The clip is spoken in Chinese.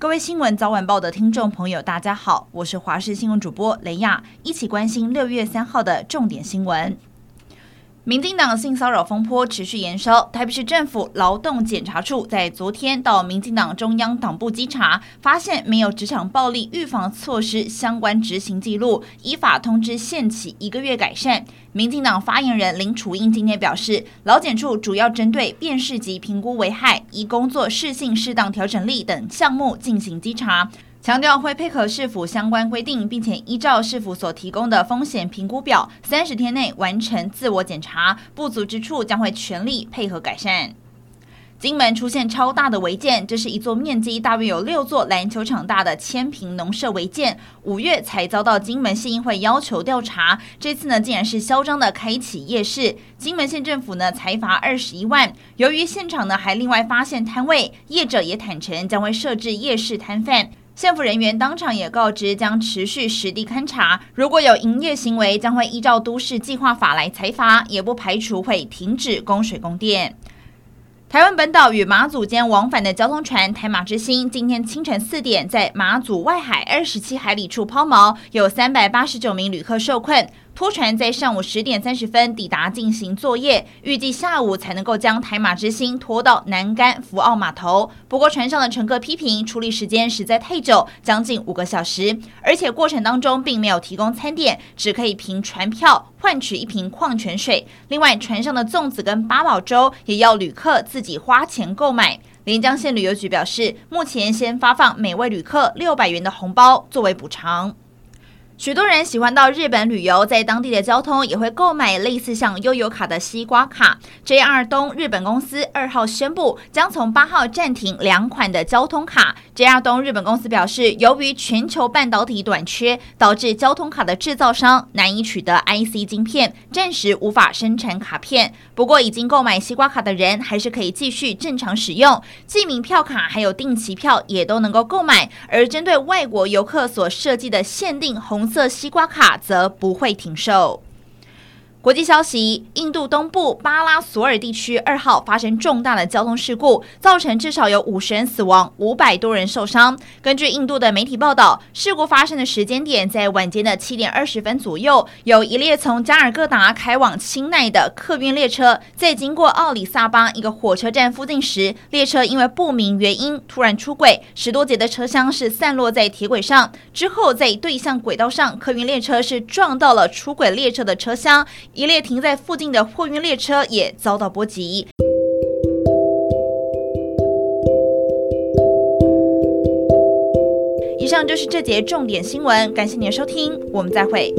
各位新闻早晚报的听众朋友，大家好，我是华视新闻主播雷亚，一起关心六月三号的重点新闻。民进党性骚扰风波持续延烧，台北市政府劳动检查处在昨天到民进党中央党部稽查，发现没有职场暴力预防措施相关执行记录，依法通知限期一个月改善。民进党发言人林楚英今天表示，劳检处主要针对辨识及评估危害、依工作适性适当调整力等项目进行稽查。强调会配合市府相关规定，并且依照市府所提供的风险评估表，三十天内完成自我检查，不足之处将会全力配合改善。金门出现超大的违建，这是一座面积大约有六座篮球场大的千坪农舍违建，五月才遭到金门县议会要求调查，这次呢竟然是嚣张的开启夜市，金门县政府呢裁罚二十一万。由于现场呢还另外发现摊位，业者也坦承将会设置夜市摊贩。县府人员当场也告知，将持续实地勘查，如果有营业行为，将会依照都市计划法来裁罚，也不排除会停止供水供电。台湾本岛与马祖间往返的交通船“台马之星”今天清晨四点在马祖外海二十七海里处抛锚，有三百八十九名旅客受困。拖船在上午十点三十分抵达进行作业，预计下午才能够将台马之星拖到南竿福澳码头。不过，船上的乘客批评处理时间实在太久，将近五个小时，而且过程当中并没有提供餐点，只可以凭船票换取一瓶矿泉水。另外，船上的粽子跟八宝粥也要旅客自己花钱购买。连江县旅游局表示，目前先发放每位旅客六百元的红包作为补偿。许多人喜欢到日本旅游，在当地的交通也会购买类似像悠游卡的西瓜卡。JR 东日本公司二号宣布，将从八号暂停两款的交通卡。JR 东日本公司表示，由于全球半导体短缺，导致交通卡的制造商难以取得 IC 晶片，暂时无法生产卡片。不过，已经购买西瓜卡的人还是可以继续正常使用，记名票卡还有定期票也都能够购买。而针对外国游客所设计的限定红色西瓜卡则不会停售。国际消息：印度东部巴拉索尔地区二号发生重大的交通事故，造成至少有五十人死亡，五百多人受伤。根据印度的媒体报道，事故发生的时间点在晚间的七点二十分左右，有一列从加尔各答开往钦奈的客运列车，在经过奥里萨邦一个火车站附近时，列车因为不明原因突然出轨，十多节的车厢是散落在铁轨上。之后在对向轨道上，客运列车是撞到了出轨列车的车厢。一列停在附近的货运列车也遭到波及。以上就是这节重点新闻，感谢您的收听，我们再会。